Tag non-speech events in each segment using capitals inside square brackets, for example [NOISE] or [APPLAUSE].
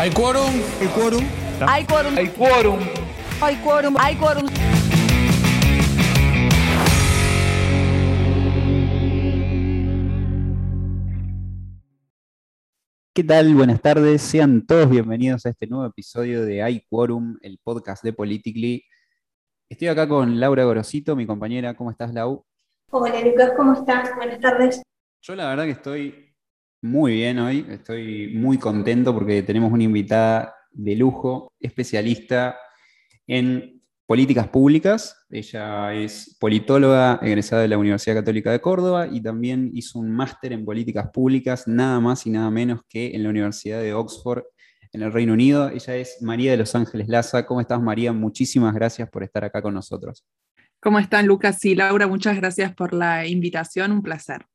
¿Hay quórum? ¿El quórum? Hay quórum. Hay quórum. Hay quórum. Hay quórum. ¿Qué tal? Buenas tardes. Sean todos bienvenidos a este nuevo episodio de Hay Quorum, el podcast de Politically. Estoy acá con Laura Gorosito, mi compañera. ¿Cómo estás, Lau? Hola Lucas, ¿cómo estás? Buenas tardes. Yo la verdad que estoy muy bien hoy. Estoy muy contento porque tenemos una invitada de lujo, especialista en políticas públicas. Ella es politóloga egresada de la Universidad Católica de Córdoba y también hizo un máster en políticas públicas, nada más y nada menos que en la Universidad de Oxford, en el Reino Unido. Ella es María de Los Ángeles Laza. ¿Cómo estás, María? Muchísimas gracias por estar acá con nosotros. ¿Cómo están, Lucas y Laura? Muchas gracias por la invitación, un placer.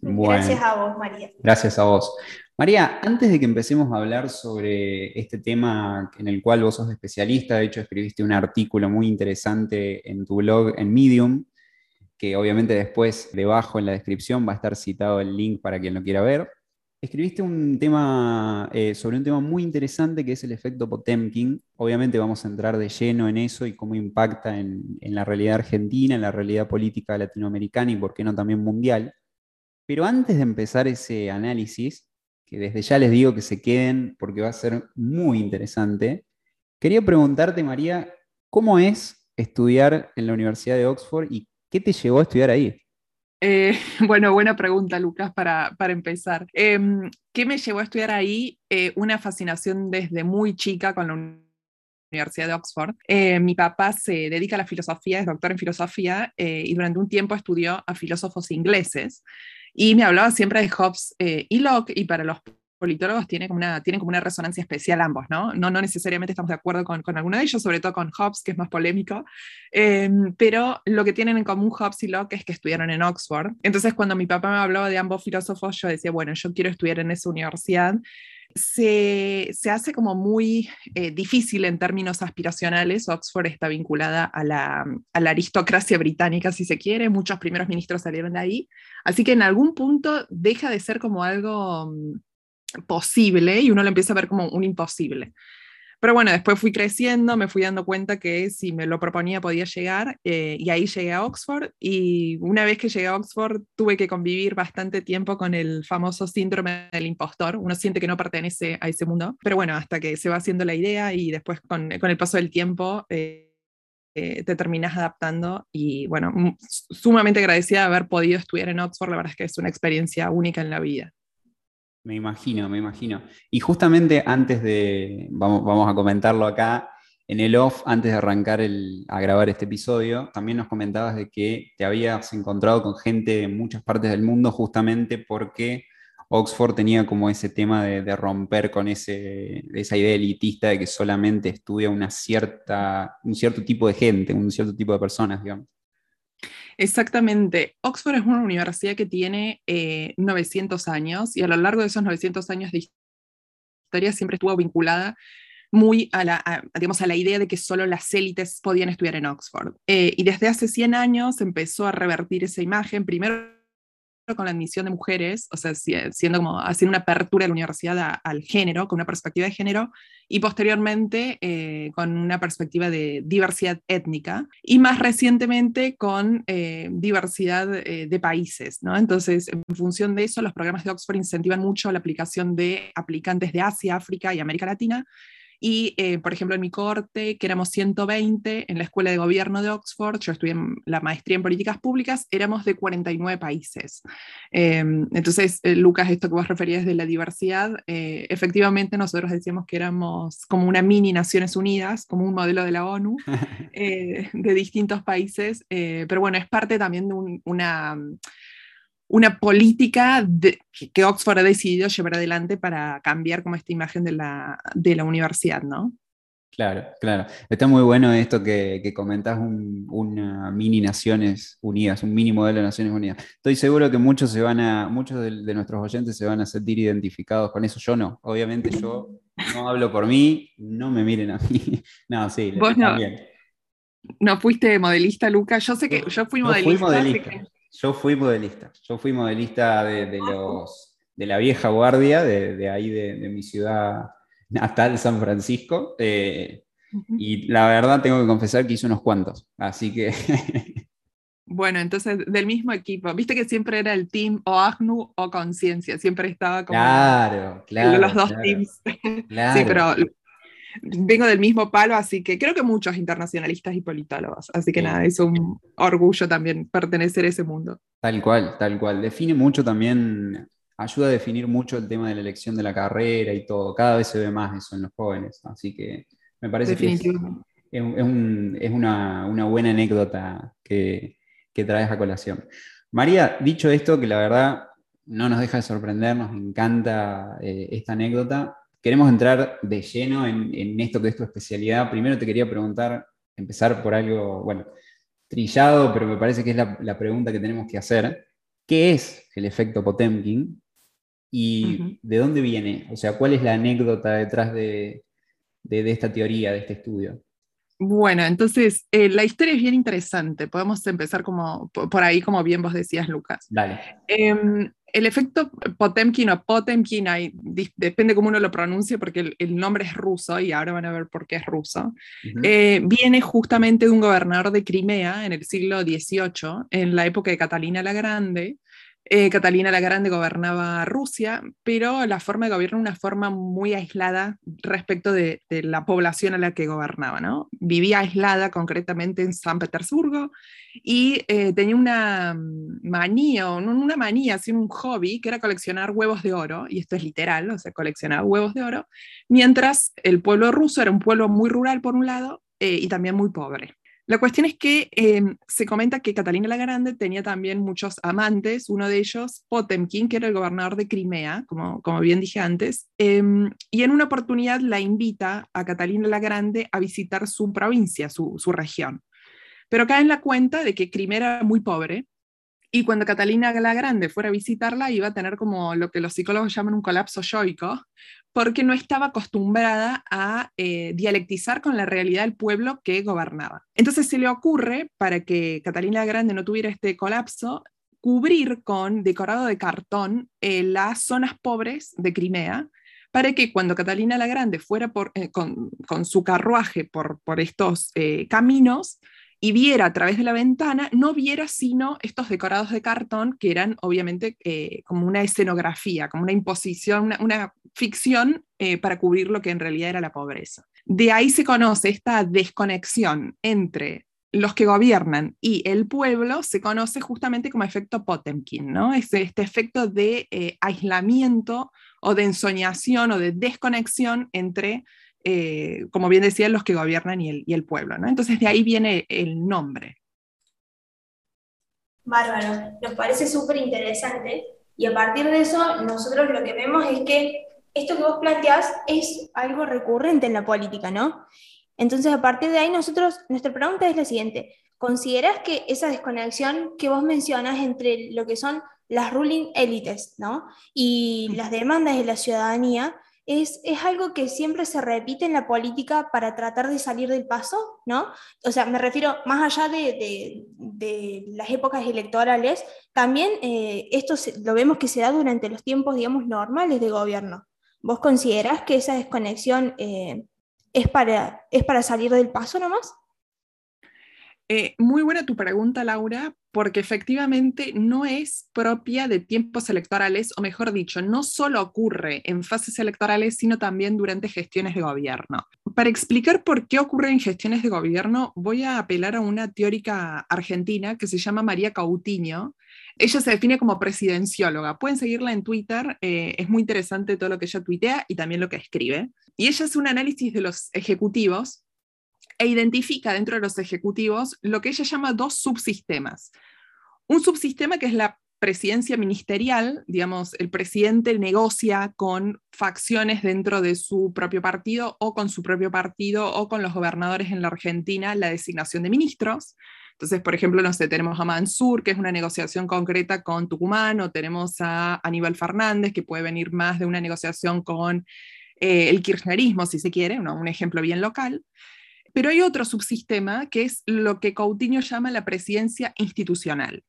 Bueno. Gracias a vos, María. Gracias a vos. María, antes de que empecemos a hablar sobre este tema en el cual vos sos especialista, de hecho escribiste un artículo muy interesante en tu blog en Medium, que obviamente después debajo en la descripción va a estar citado el link para quien lo quiera ver. Escribiste un tema eh, sobre un tema muy interesante que es el efecto Potemkin. Obviamente vamos a entrar de lleno en eso y cómo impacta en, en la realidad argentina, en la realidad política latinoamericana y por qué no también mundial. Pero antes de empezar ese análisis, que desde ya les digo que se queden porque va a ser muy interesante, quería preguntarte, María, ¿cómo es estudiar en la Universidad de Oxford y qué te llevó a estudiar ahí? Eh, [LAUGHS] bueno, buena pregunta, Lucas, para, para empezar. Eh, ¿Qué me llevó a estudiar ahí? Eh, una fascinación desde muy chica con la Universidad de Oxford. Eh, mi papá se dedica a la filosofía, es doctor en filosofía y durante un tiempo estudió a filósofos ingleses y me hablaba siempre de Hobbes y Locke y para los politólogos tiene como una, tienen como una resonancia especial ambos, ¿no? No, no necesariamente estamos de acuerdo con, con alguno de ellos, sobre todo con Hobbes, que es más polémico, eh, pero lo que tienen en común Hobbes y Locke es que estudiaron en Oxford. Entonces, cuando mi papá me hablaba de ambos filósofos, yo decía, bueno, yo quiero estudiar en esa universidad. Se, se hace como muy eh, difícil en términos aspiracionales. Oxford está vinculada a la, a la aristocracia británica, si se quiere. Muchos primeros ministros salieron de ahí. Así que en algún punto deja de ser como algo posible y uno lo empieza a ver como un imposible. Pero bueno, después fui creciendo, me fui dando cuenta que si me lo proponía podía llegar eh, y ahí llegué a Oxford y una vez que llegué a Oxford tuve que convivir bastante tiempo con el famoso síndrome del impostor. Uno siente que no pertenece a ese mundo, pero bueno, hasta que se va haciendo la idea y después con, con el paso del tiempo... Eh, eh, te terminas adaptando y bueno, sumamente agradecida de haber podido estudiar en Oxford, la verdad es que es una experiencia única en la vida. Me imagino, me imagino. Y justamente antes de, vamos, vamos a comentarlo acá, en el off, antes de arrancar el, a grabar este episodio, también nos comentabas de que te habías encontrado con gente de muchas partes del mundo justamente porque Oxford tenía como ese tema de, romper con ese, esa idea elitista de que solamente estudia una cierta, un cierto tipo de gente, un cierto tipo de personas, digamos. Exactamente. Oxford es una universidad que tiene eh, 900 años y a lo largo de esos 900 años de historia siempre estuvo vinculada muy a la, a, digamos, a la idea de que solo las élites podían estudiar en Oxford. Eh, y desde hace 100 años empezó a revertir esa imagen, primero con la admisión de mujeres, o sea, siendo como haciendo una apertura de la universidad al género, con una perspectiva de género, y posteriormente eh, con una perspectiva de diversidad étnica, y más recientemente con eh, diversidad eh, de países, ¿no? Entonces, en función de eso, los programas de Oxford incentivan mucho la aplicación de aplicantes de Asia, África y América Latina, y, eh, por ejemplo, en mi corte, que éramos 120, en la Escuela de Gobierno de Oxford, yo estudié en la maestría en políticas públicas, éramos de 49 países. Eh, entonces, eh, Lucas, esto que vos referías de la diversidad, eh, efectivamente nosotros decíamos que éramos como una mini Naciones Unidas, como un modelo de la ONU, [LAUGHS] de distintos países, pero bueno, es parte también de un, una una política de, que Oxford ha decidido llevar adelante para cambiar como esta imagen de la, de la universidad, ¿no? Claro, claro. Está muy bueno esto que, que comentás, un, una mini Naciones Unidas, un mini modelo de Naciones Unidas. Estoy seguro que muchos, se van a, muchos de, de nuestros oyentes se van a sentir identificados con eso. Yo no. Obviamente yo no hablo por mí, no me miren a mí. [LAUGHS] No, sí, ¿Vos no, no fuiste modelista, Luca? Yo sé que yo fui no modelista. Fui modelista. Que... Yo fui modelista. Yo fui modelista de, de, los, de la vieja guardia, de, de ahí de, de, mi ciudad natal San Francisco. eh, y la verdad tengo que confesar que hice unos cuantos. Así que [LAUGHS] Bueno, entonces del mismo equipo. Viste que siempre era el team o AGNU o Conciencia, siempre estaba como claro, claro. los dos claro, teams. [LAUGHS] claro. Sí, pero vengo del mismo palo, así que creo que muchos internacionalistas y politólogos. Así que Sí. nada, es un orgullo también pertenecer a ese mundo. Tal cual, tal cual. Define mucho también, ayuda a definir mucho el tema de la elección de la carrera y todo. Cada vez se ve más eso en los jóvenes. Así que me parece que es, Definitivamente. es un- es un- es una, una buena anécdota que, que traes a colación. María, dicho esto, que la verdad no nos deja de sorprender, nos encanta eh, esta anécdota. Queremos entrar de lleno en, en esto que es tu especialidad. Primero te quería preguntar, empezar por algo, bueno, trillado, pero me parece que es la, la pregunta que tenemos que hacer. ¿Qué es el efecto Potemkin? ¿Y de dónde viene? O sea, ¿cuál es la anécdota detrás de, de- de esta teoría, de este estudio? Bueno, entonces eh, la historia es bien interesante. Podemos empezar como po- por ahí, como bien vos decías, Lucas. Dale. Em, el efecto Potemkin o Potemkin, hay- depende cómo uno lo pronuncie, porque el, el nombre es ruso y ahora van a ver por qué es ruso. Eh, viene justamente de un gobernador de Crimea en el siglo XVIII, en la época de Catalina la Grande. Eh, Catalina la Grande gobernaba Rusia, pero la forma de gobierno una forma muy aislada respecto de, la población a la que gobernaba. Vivía aislada concretamente en San Petersburgo y eh, tenía una manía, una manía, sino un hobby, que era coleccionar huevos de oro, y esto es literal, o sea, coleccionar huevos de oro, mientras el pueblo ruso era un pueblo muy rural por un lado eh, y también muy pobre. La cuestión es que eh, se comenta que Catalina la Grande tenía también muchos amantes, uno de ellos Potemkin, que era el gobernador de Crimea, como, como bien dije antes, eh, y en una oportunidad la invita a Catalina la Grande a visitar su provincia, su, su región. Pero cae en la cuenta de que Crimea era muy pobre y cuando Catalina la Grande fuera a visitarla iba a tener como lo que los psicólogos llaman un colapso yoico, porque no estaba acostumbrada a eh, dialectizar con la realidad del pueblo que gobernaba. Entonces se le ocurre, para que Catalina la Grande no tuviera este colapso, cubrir con decorado de cartón eh, las zonas pobres de Crimea, para que cuando Catalina la Grande fuera eh, con, su carruaje por, por estos eh, caminos, y viera a través de la ventana, no viera sino estos decorados de cartón que eran obviamente eh, como una escenografía, como una imposición, una, una ficción eh, para cubrir lo que en realidad era la pobreza. De ahí se conoce esta desconexión entre los que gobiernan y el pueblo, se conoce justamente como efecto Potemkin, ¿no? Este, este efecto de eh, aislamiento o de ensoñación o de desconexión entre eh, como bien decían, los que gobiernan y el, y el pueblo. ¿no? Entonces de ahí viene el nombre. Bárbaro, nos parece súper interesante y a partir de eso nosotros lo que vemos es que esto que vos planteás es algo recurrente en la política, ¿no? Entonces a partir de ahí nosotros, nuestra pregunta es la siguiente, ¿considerás que esa desconexión que vos mencionas entre lo que son las ruling élites, ¿no? Y las demandas de la ciudadanía, es, es, algo que siempre se repite en la política para tratar de salir del paso, ¿no? O sea, me refiero más allá de, de, las épocas electorales, también eh, esto lo vemos que se da durante los tiempos, digamos, normales de gobierno. ¿Vos considerás que esa desconexión eh, es, para, es para salir del paso nomás? Eh, muy buena tu pregunta, Laura, porque efectivamente no es propia de tiempos electorales, o mejor dicho, no solo ocurre en fases electorales, sino también durante gestiones de gobierno. Para explicar por qué ocurre en gestiones de gobierno, voy a apelar a una teórica argentina que se llama María Cautiño. Ella se define como presidencióloga. Pueden seguirla en Twitter, eh, es muy interesante todo lo que ella tuitea y también lo que escribe. Y ella hace un análisis de los ejecutivos e identifica dentro de los ejecutivos lo que ella llama dos subsistemas. Un subsistema que es la presidencia ministerial, digamos, el presidente negocia con facciones dentro de su propio partido o con su propio partido o con los gobernadores en la Argentina la designación de ministros. Entonces, por ejemplo, no sé, tenemos a Mansur, que es una negociación concreta con Tucumán, o tenemos a Aníbal Fernández, que puede venir más de una negociación con eh, el kirchnerismo, si se quiere, ¿no? un ejemplo bien local. Pero hay otro subsistema que es lo que Coutinho llama la presidencia institucional.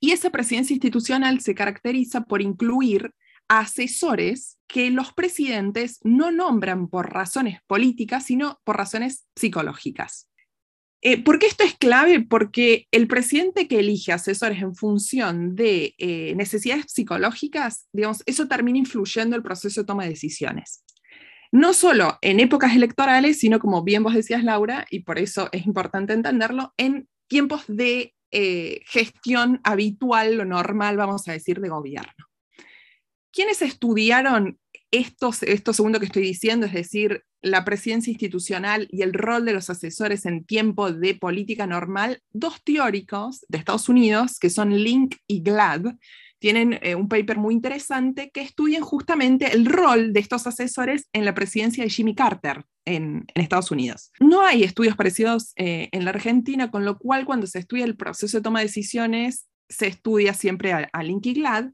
Y esa presidencia institucional se caracteriza por incluir asesores que los presidentes no nombran por razones políticas, sino por razones psicológicas. Eh, ¿Por qué esto es clave? Porque el presidente que elige asesores en función de eh, necesidades psicológicas, digamos, eso termina influyendo en el proceso de toma de decisiones. No solo en épocas electorales, sino como bien vos decías, Laura, y por eso es importante entenderlo, en tiempos de eh, gestión habitual o normal, vamos a decir, de gobierno. ¿Quiénes estudiaron esto, esto segundo que estoy diciendo, es decir, la presidencia institucional y el rol de los asesores en tiempo de política normal, dos teóricos de Estados Unidos, que son Link y Glad, tienen eh, un paper muy interesante que estudian justamente el rol de estos asesores en la presidencia de Jimmy Carter en, Estados Unidos. No hay estudios parecidos eh, en la Argentina, con lo cual cuando se estudia el proceso de toma de decisiones, se estudia siempre a, a Link y Glad,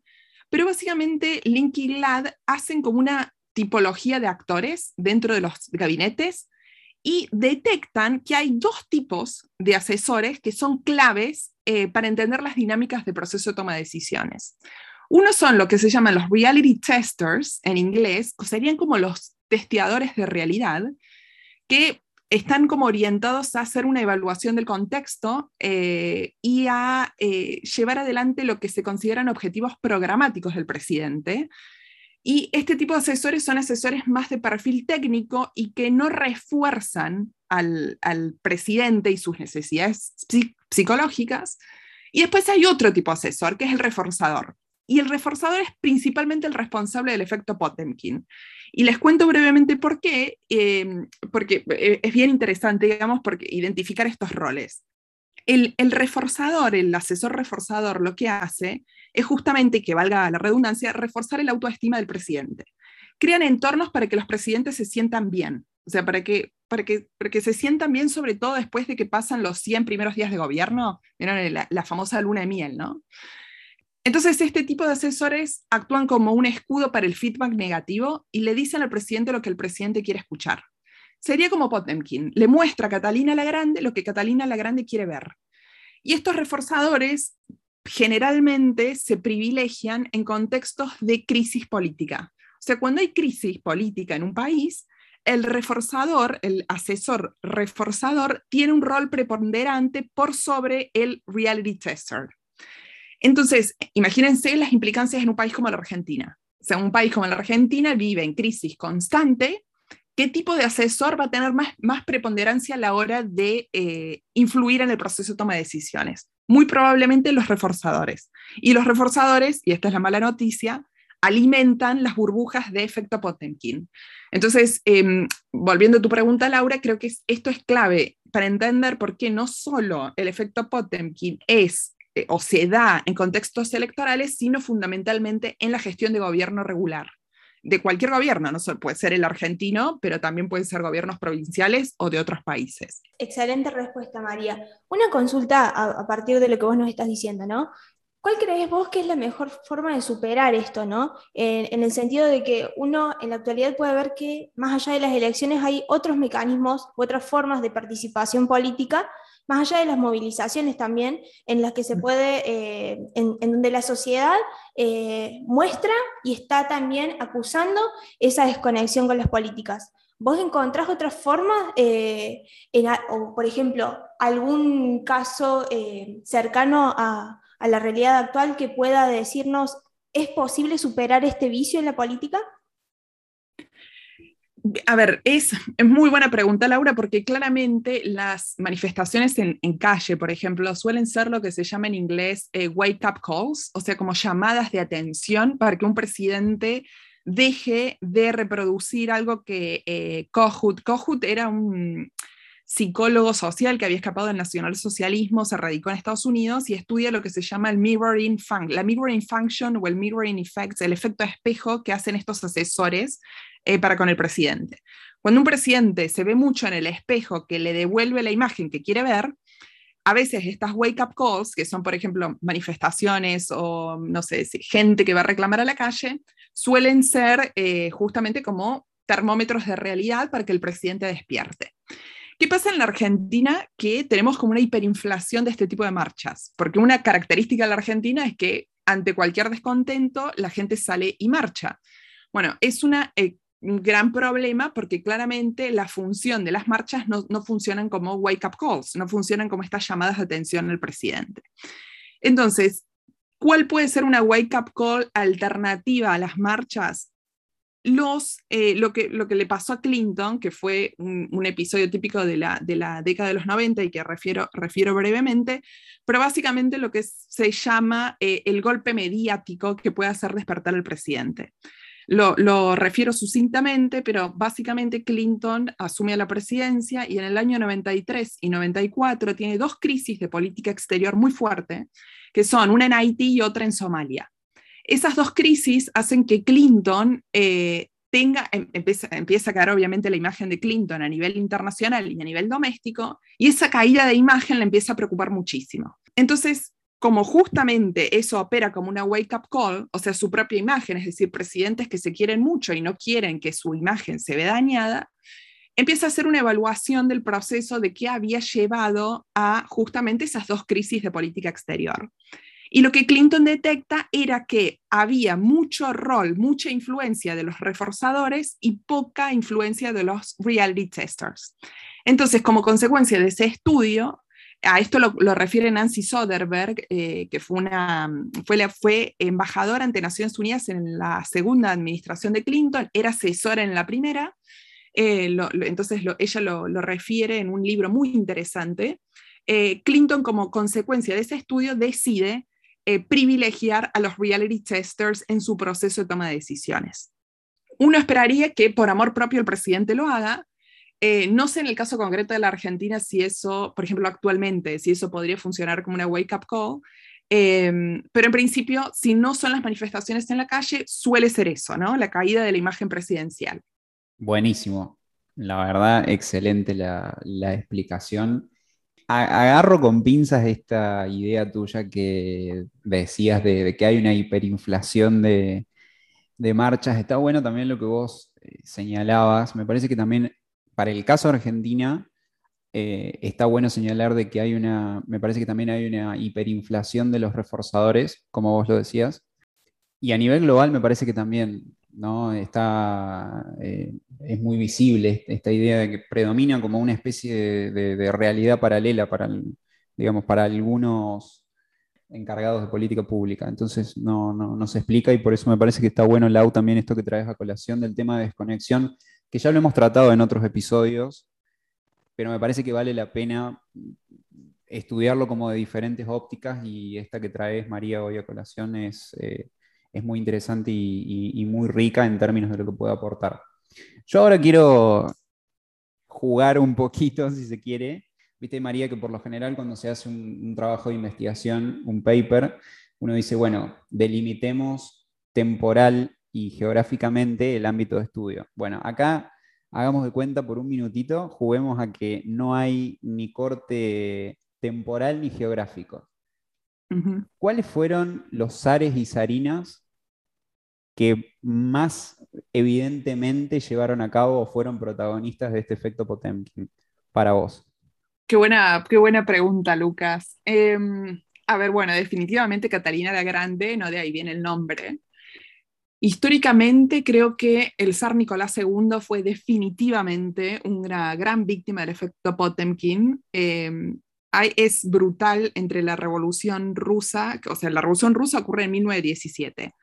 pero básicamente Link y Glad hacen como una tipología de actores dentro de los gabinetes y detectan que hay dos tipos de asesores que son claves eh, para entender las dinámicas del proceso de toma de decisiones. Uno son lo que se llaman los reality testers en inglés, que serían como los testeadores de realidad, que están como orientados a hacer una evaluación del contexto eh, y a eh, llevar adelante lo que se consideran objetivos programáticos del presidente. Y este tipo de asesores son asesores más de perfil técnico y que no refuerzan al, presidente y sus necesidades psicológicas. Y después hay otro tipo de asesor, que es el reforzador. Y el reforzador es principalmente el responsable del efecto Potemkin. Y les cuento brevemente por qué, em, porque eh, es bien interesante, digamos, porque identificar estos roles. El, reforzador, el asesor reforzador, lo que hace es justamente, que valga la redundancia, reforzar el autoestima del presidente. Crean entornos para que los presidentes se sientan bien, o sea, para que, para que, para que se sientan bien, sobre todo después de que pasan los 100 primeros días de gobierno, la, la famosa luna de miel, ¿no? Entonces, este tipo de asesores actúan como un escudo para el feedback negativo y le dicen al presidente lo que el presidente quiere escuchar. Sería como Potemkin, le muestra a Catalina la Grande lo que Catalina la Grande quiere ver. Y estos reforzadores generalmente se privilegian en contextos de crisis política. O sea, cuando hay crisis política en un país, el reforzador, el asesor reforzador, tiene un rol preponderante por sobre el reality tester. Entonces, imagínense las implicancias en un país como la Argentina. O sea, un país como la Argentina vive en crisis constante. ¿Qué tipo de asesor va a tener más, más preponderancia a la hora de eh, influir en el proceso de toma de decisiones? Muy probablemente los reforzadores. Y los reforzadores, y esta es la mala noticia, alimentan las burbujas de efecto Potemkin. Entonces, em, volviendo a tu pregunta, Laura, creo que esto es clave para entender por qué no solo el efecto Potemkin es eh, o se da en contextos electorales, sino fundamentalmente en la gestión de gobierno regular, de cualquier gobierno, no puede ser el argentino, pero también pueden ser gobiernos provinciales o de otros países. Excelente respuesta, María. Una consulta a, partir de lo que vos nos estás diciendo, ¿no? ¿Cuál crees vos que es la mejor forma de superar esto, ¿no? en, el sentido de que uno en la actualidad puede ver que más allá de las elecciones hay otros mecanismos otras formas de participación política más allá de las movilizaciones también, en las que se puede, eh, en, donde la sociedad eh, muestra y está también acusando esa desconexión con las políticas. ¿Vos encontrás otras formas, eh, o por ejemplo, algún caso cercano a, a la realidad actual que pueda decirnos, ¿es posible superar este vicio en la política? A ver, es, muy buena pregunta, Laura, porque claramente las manifestaciones en, calle, por ejemplo, suelen ser lo que se llama en inglés eh, wake up calls, o sea, como llamadas de atención para que un presidente deje de reproducir algo que eh, Kohut, era un psicólogo social que había escapado del nacionalsocialismo, se radicó en Estados Unidos y estudia lo que se llama el mirroring function, la mirroring function o el mirroring effect, el efecto espejo que hacen estos asesores eh, para con el presidente. Cuando un presidente se ve mucho en el espejo que le devuelve la imagen que quiere ver, a veces estas wake up calls, que son por ejemplo manifestaciones o no sé, gente que va a reclamar a la calle, suelen ser eh, justamente como termómetros de realidad para que el presidente despierte. ¿Qué pasa en la Argentina? Que tenemos como una hiperinflación de este tipo de marchas, porque una característica de la Argentina es que ante cualquier descontento, la gente sale y marcha. Bueno, es una, eh, gran problema porque claramente la función de las marchas no, no funcionan como wake-up calls, no funcionan como estas llamadas de atención al presidente. Entonces, ¿cuál puede ser una wake-up call alternativa a las marchas? Los, eh, lo, que, lo que le pasó a Clinton, que fue un, un episodio típico de la, de la, década de los 90 y que refiero, refiero brevemente, pero básicamente lo que se llama eh, el golpe mediático que puede hacer despertar al presidente. Lo, refiero sucintamente, pero básicamente Clinton asume la presidencia y en el año 93 y 94 tiene dos crisis de política exterior muy fuertes, que son una en Haití y otra en Somalia. Esas dos crisis hacen que Clinton eh, tenga, em, empieza, empieza, a caer obviamente la imagen de Clinton a nivel internacional y a nivel doméstico, y esa caída de imagen le empieza a preocupar muchísimo. Entonces, como justamente eso opera como una wake-up call, o sea, su propia imagen, es decir, presidentes que se quieren mucho y no quieren que su imagen se vea dañada, empieza a hacer una evaluación del proceso de qué había llevado a justamente esas dos crisis de política exterior. Y lo que Clinton detecta era que había mucho rol, mucha influencia de los reforzadores y poca influencia de los reality testers. Entonces, como consecuencia de ese estudio, a esto lo, refiere Nancy Soderberg, eh, que fue, embajadora ante Naciones Unidas en la segunda administración de Clinton, era asesora en la primera, eh, entonces ella lo, refiere en un libro muy interesante. Eh, Clinton, como consecuencia de ese estudio, decide privilegiar a los reality testers en su proceso de toma de decisiones. Uno esperaría que por amor propio el presidente lo haga. Eh, no sé en el caso concreto de la Argentina si eso, por ejemplo, actualmente, si eso podría funcionar como una wake-up call, eh, pero en principio, si no son las manifestaciones en la calle, suele ser eso, ¿no? La caída de la imagen presidencial. Buenísimo. La verdad, excelente la, explicación agarro con pinzas esta idea tuya que decías de, de que hay una hiperinflación de, de, marchas. Está bueno también lo que vos eh, señalabas. Me parece que también para el caso de Argentina eh, está bueno señalar de que hay una, me parece que también hay una hiperinflación de los reforzadores, como vos lo decías. Y a nivel global me parece que también ¿no? Está, eh, es muy visible esta idea de que predomina como una especie de, de, realidad paralela para, digamos, para algunos encargados de política pública. Entonces no, no, no, se explica y por eso me parece que está bueno, Lau, también esto que traes a colación del tema de desconexión, que ya lo hemos tratado en otros episodios, pero me parece que vale la pena estudiarlo como de diferentes ópticas y esta que traes, María, hoy a colación es... Eh, muy interesante y, muy rica en términos de lo que puede aportar. Yo ahora quiero jugar un poquito, [LAUGHS] si se quiere. Viste, María, que por lo general cuando se hace un, un trabajo de investigación, un paper, uno dice, bueno, delimitemos temporal y geográficamente el ámbito de estudio. Bueno, acá hagamos de cuenta por un minutito, juguemos a que no hay ni corte temporal ni geográfico. ¿Cuáles fueron los zares y zarinas que más evidentemente llevaron a cabo o fueron protagonistas de este efecto Potemkin para vos? Qué buena, qué buena pregunta, Lucas. Eh, a ver, bueno, definitivamente Catalina la Grande, no de ahí viene el nombre. Históricamente creo que el zar Nicolás II fue definitivamente una gran víctima del efecto Potemkin. Eh, es brutal entre la revolución rusa, o sea, la revolución rusa ocurre en 1917,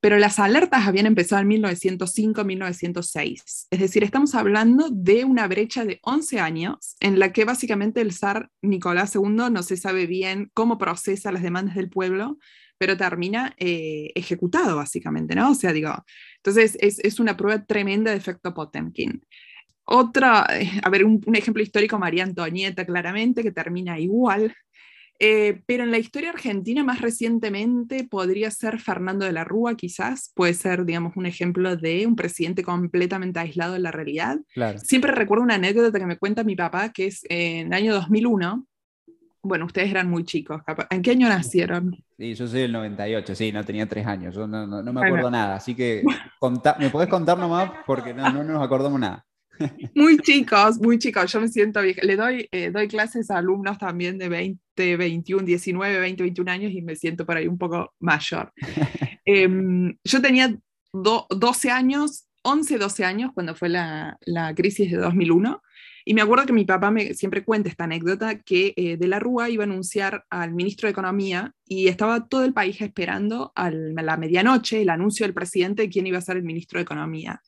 pero las alertas habían empezado en 1905-1906. Es decir, estamos hablando de una brecha de 11 años en la que básicamente el zar Nicolás II no se sabe bien cómo procesa las demandas del pueblo, pero termina eh, ejecutado básicamente, ¿no? O sea, digo, entonces es, es una prueba tremenda de efecto Potemkin. Otra, eh, a ver, un, un, ejemplo histórico, María Antonieta, claramente, que termina igual. Eh, pero en la historia argentina más recientemente podría ser Fernando de la Rúa, quizás, puede ser, digamos, un ejemplo de un presidente completamente aislado de la realidad. Claro. Siempre recuerdo una anécdota que me cuenta mi papá, que es en el año 2001. Bueno, ustedes eran muy chicos. ¿En qué año nacieron? Sí, yo soy del 98, sí, no tenía tres años, yo no, no, no me acuerdo bueno. nada, así que contá, me podés contar nomás porque no, no nos acordamos nada. [LAUGHS] Muy chicos, muy chicos, yo me siento vieja. Le doy, eh, doy clases a alumnos también de 20, 21, 19, 20, 21 años y me siento por ahí un poco mayor. [LAUGHS] Em, yo tenía 12 años, 11, 12 años cuando fue la, la crisis de 2001 y me acuerdo que mi papá me siempre cuenta esta anécdota que eh, de la Rúa iba a anunciar al ministro de Economía y estaba todo el país esperando a la medianoche el anuncio del presidente de quién iba a ser el ministro de Economía.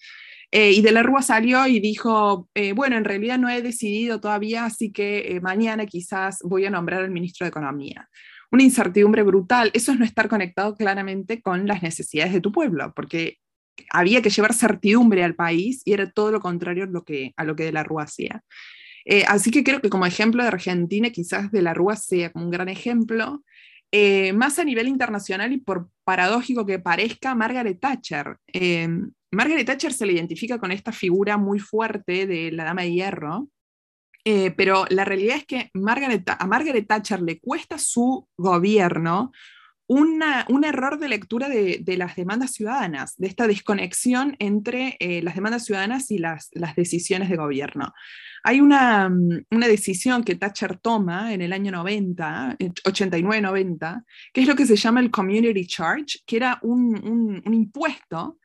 Eh, y de la Rúa salió y dijo, eh, bueno, en realidad no he decidido todavía, así que mañana quizás voy a nombrar al ministro de Economía. Una incertidumbre brutal. Eso es no estar conectado claramente con las necesidades de tu pueblo, porque había que llevar certidumbre al país y era todo lo contrario a lo que, a lo que De la Rúa hacía. Eh, así que creo que como ejemplo de Argentina, quizás De la Rúa sea un gran ejemplo, eh, más a nivel internacional y por paradójico que parezca, Margaret Thatcher. Eh, Margaret Thatcher se le identifica con esta figura muy fuerte de la Dama de Hierro, pero la realidad es que Margaret, a Margaret Thatcher le cuesta su gobierno un error de lectura de, las demandas ciudadanas, de esta desconexión entre eh, las demandas ciudadanas y las, decisiones de gobierno. Hay una, decisión que Thatcher toma en el año 90, 89-90, que es lo que se llama el Community Charge, que era un, impuesto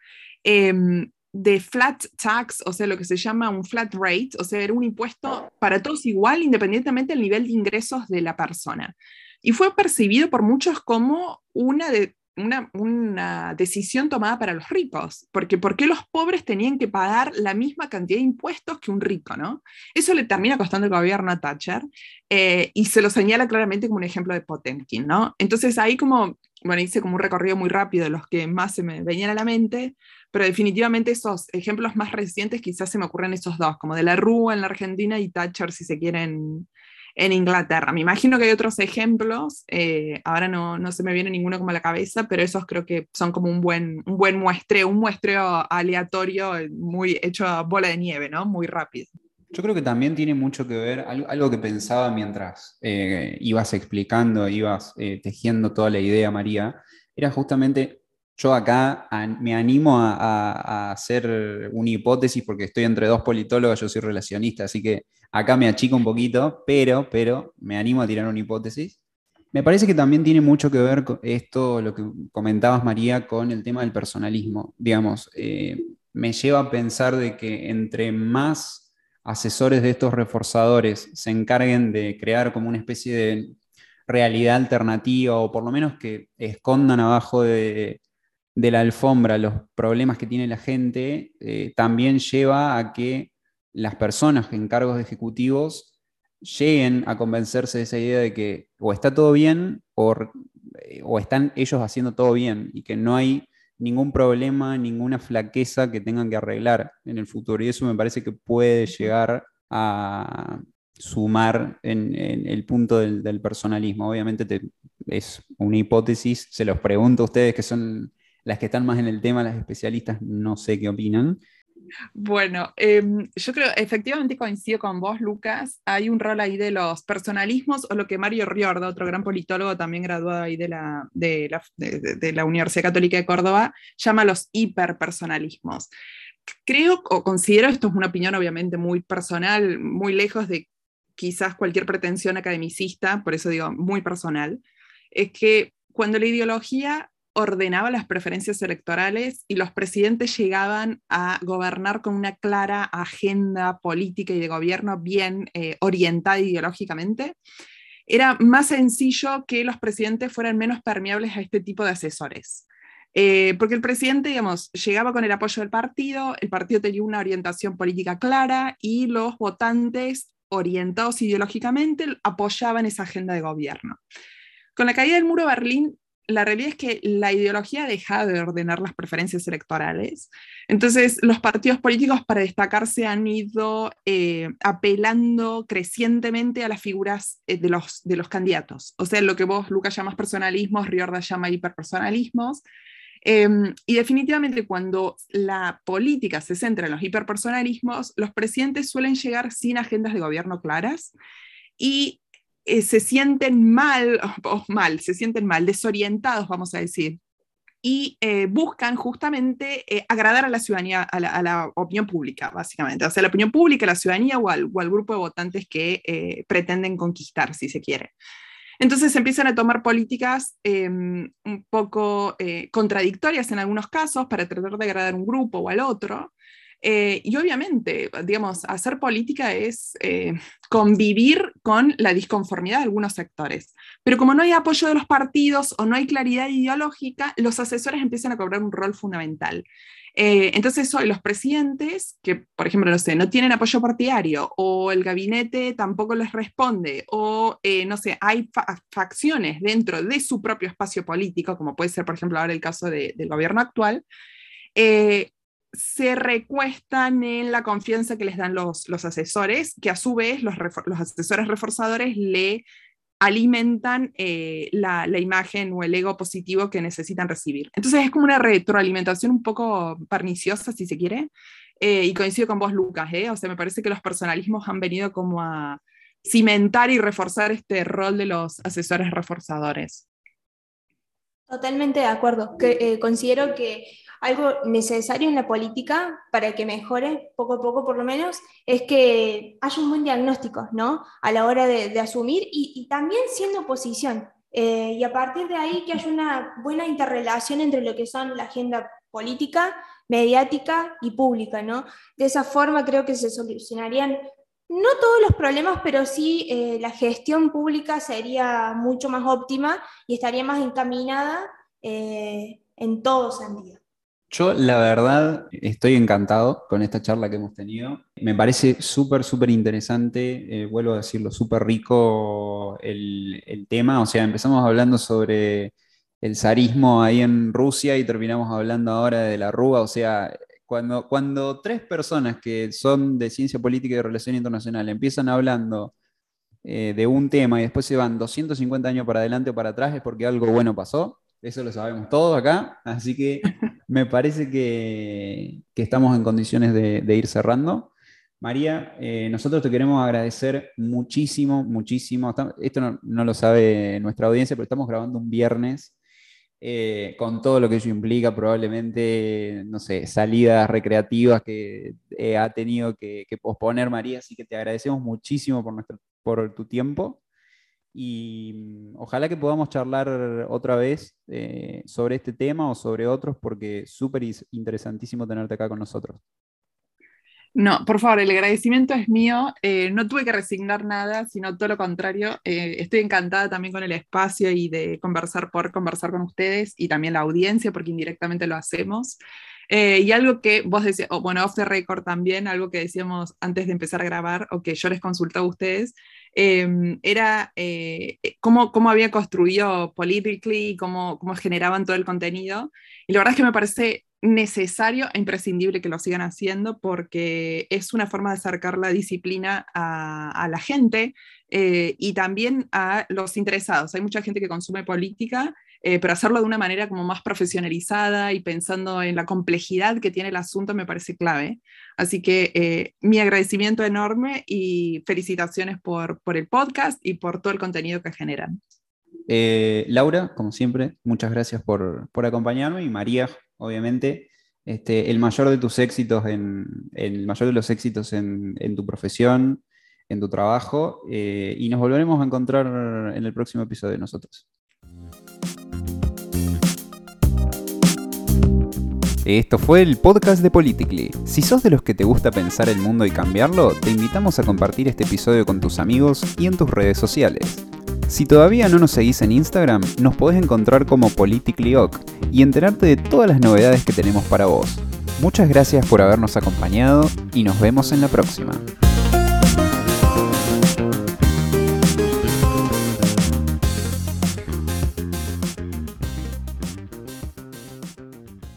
em, de flat tax, o sea, lo que se llama un flat rate, o sea, era un impuesto para todos igual, independientemente del nivel de ingresos de la persona y fue percibido por muchos como una, una, una, decisión tomada para los ricos, porque ¿por qué los pobres tenían que pagar la misma cantidad de impuestos que un rico? ¿no? Eso le termina costando el gobierno a Thatcher eh, y se lo señala claramente como un ejemplo de Potemkin. ¿no? Entonces ahí como, bueno, hice como un recorrido muy rápido de los que más se me venían a la mente, pero definitivamente esos ejemplos más recientes quizás se me ocurren esos dos, como de la Rúa en la Argentina y Thatcher si se quieren en Inglaterra. Me imagino que hay otros ejemplos, eh, ahora no, no, se me viene ninguno como a la cabeza, pero esos creo que son como un buen, un buen muestreo, un muestreo aleatorio, muy hecho a bola de nieve, ¿no? Muy rápido. Yo creo que también tiene mucho que ver, algo, que pensaba mientras eh, ibas explicando, ibas eh, tejiendo toda la idea, María, era justamente, yo acá me animo a, hacer una hipótesis porque estoy entre dos politólogos, yo soy relacionista, así que Acá me achico un poquito, pero, pero me animo a tirar una hipótesis. Me parece que también tiene mucho que ver esto, lo que comentabas, María, con el tema del personalismo. Digamos, eh, me lleva a pensar de que entre más asesores de estos reforzadores se encarguen de crear como una especie de realidad alternativa o por lo menos que escondan abajo de, la alfombra los problemas que tiene la gente, eh, también lleva a que las personas en cargos ejecutivos lleguen a convencerse de esa idea de que o está todo bien eh, o, están ellos haciendo todo bien y que no hay ningún problema, ninguna flaqueza que tengan que arreglar en el futuro. Y eso me parece que puede llegar a sumar en, el punto del, personalismo. Obviamente es una hipótesis, se los pregunto a ustedes que son las que están más en el tema, las especialistas, no sé qué opinan. Bueno, em, yo creo, efectivamente coincido con vos, Lucas. Hay un rol ahí de los personalismos, o lo que Mario Riorda, otro gran politólogo también graduado ahí de la, de la, de, la Universidad Católica de Córdoba, llama los hiperpersonalismos. Creo o considero, esto es una opinión obviamente muy personal, muy lejos de quizás cualquier pretensión academicista, por eso digo muy personal, es que cuando la ideología ordenaba las preferencias electorales y los presidentes llegaban a gobernar con una clara agenda política y de gobierno bien eh, orientada ideológicamente, era más sencillo que los presidentes fueran menos permeables a este tipo de asesores. Eh, porque el presidente, digamos, llegaba con el apoyo del partido, el partido tenía una orientación política clara y los votantes orientados ideológicamente apoyaban esa agenda de gobierno. Con la caída del muro de Berlín, la realidad es que la ideología ha dejado de ordenar las preferencias electorales. Entonces, los partidos políticos para destacarse han ido eh, apelando crecientemente a las figuras eh, de, los, de los candidatos. O sea, lo que vos, Lucas, llamas personalismos, Riorda llama hiperpersonalismos. Em, y definitivamente cuando la política se centra en los hiperpersonalismos, los presidentes suelen llegar sin agendas de gobierno claras y eh, se sienten mal, [LAUGHS] o mal, se sienten mal, desorientados, vamos a decir, y eh, buscan justamente eh, agradar a la ciudadanía, a la, opinión pública, básicamente. O sea, la opinión pública, la ciudadanía o al, grupo de votantes que eh, pretenden conquistar, si se quiere. Entonces empiezan a tomar políticas em, un poco contradictorias en algunos casos para tratar de agradar a un grupo o al otro. Eh, y obviamente, digamos, hacer política es eh, convivir con la disconformidad de algunos sectores. Pero como no hay apoyo de los partidos o no hay claridad ideológica, los asesores empiezan a cobrar un rol fundamental. Eh, entonces hoy los presidentes, que por ejemplo, no sé, no tienen apoyo partidario o el gabinete tampoco les responde o no sé, hay facciones dentro de su propio espacio político, como puede ser por ejemplo ahora el caso del gobierno actual, se recuestan en la confianza que les dan los, asesores, que a su vez los, asesores reforzadores le alimentan eh, la, imagen o el ego positivo que necesitan recibir. Entonces es como una retroalimentación un poco perniciosa, si se quiere, eh, y coincido con vos, Lucas, ¿eh? o sea, me parece que los personalismos han venido como a cimentar y reforzar este rol de los asesores reforzadores. Totalmente de acuerdo. Que, considero que algo necesario en la política para que mejore poco a poco por lo menos es que haya un buen diagnóstico, ¿no? A la hora de, asumir y, también siendo oposición. Eh, y a partir de ahí que haya una buena interrelación entre lo que son la agenda política, mediática y pública, ¿no? De esa forma creo que se solucionarían no todos los problemas, pero sí eh, la gestión pública sería mucho más óptima y estaría más encaminada eh, en todo sentido. Yo, la verdad, estoy encantado con esta charla que hemos tenido. Me parece súper, súper interesante, eh, vuelvo a decirlo, súper rico el, tema. O sea, empezamos hablando sobre el zarismo ahí en Rusia y terminamos hablando ahora de la Rúa. O sea, cuando, cuando tres personas que son de ciencia política y de relación internacional empiezan hablando eh, de un tema y después se van 250 años para adelante o para atrás es porque algo bueno pasó. Eso lo sabemos todos acá, así que me parece que, estamos en condiciones de, ir cerrando. María, eh, nosotros te queremos agradecer muchísimo, muchísimo. Esto no, lo sabe nuestra audiencia, pero estamos grabando un viernes eh, con todo lo que ello implica, probablemente, no sé, salidas recreativas que eh, ha tenido que, que, posponer María, así que te agradecemos muchísimo por, nuestro, por tu tiempo y mm, ojalá que podamos charlar otra vez eh, sobre este tema o sobre otros, porque súper interesantísimo tenerte acá con nosotros. No, por favor, el agradecimiento es mío. Eh, no tuve que resignar nada, sino todo lo contrario. Eh, estoy encantada también con el espacio y de conversar por conversar con ustedes y también la audiencia, porque indirectamente lo hacemos. y algo que vos decías, bueno, off the record también, algo que decíamos antes de empezar a grabar o que yo les consultaba a ustedes, Em, era eh, eh, cómo, cómo, había construido Politically, cómo, cómo generaban todo el contenido. Y la verdad es que me parece necesario e imprescindible que lo sigan haciendo porque es una forma de acercar la disciplina a, la gente eh, y también a los interesados. Hay mucha gente que consume política eh, pero hacerlo de una manera como más profesionalizada y pensando en la complejidad que tiene el asunto me parece clave. Así que eh, mi agradecimiento enorme y felicitaciones por, por el podcast y por todo el contenido que generan. Eh, Laura, como siempre, muchas gracias por, por acompañarme y María, obviamente, este, el mayor de tus éxitos, en, el mayor de los éxitos en, en tu profesión, en tu trabajo, y nos volveremos a encontrar en el próximo episodio de nosotros. Esto fue el podcast de Politically. Si sos de los que te gusta pensar el mundo y cambiarlo, te invitamos a compartir este episodio con tus amigos y en tus redes sociales. Si todavía no nos seguís en Instagram, nos podés encontrar como PoliticallyOc y enterarte de todas las novedades que tenemos para vos. Muchas gracias por habernos acompañado y nos vemos en la próxima.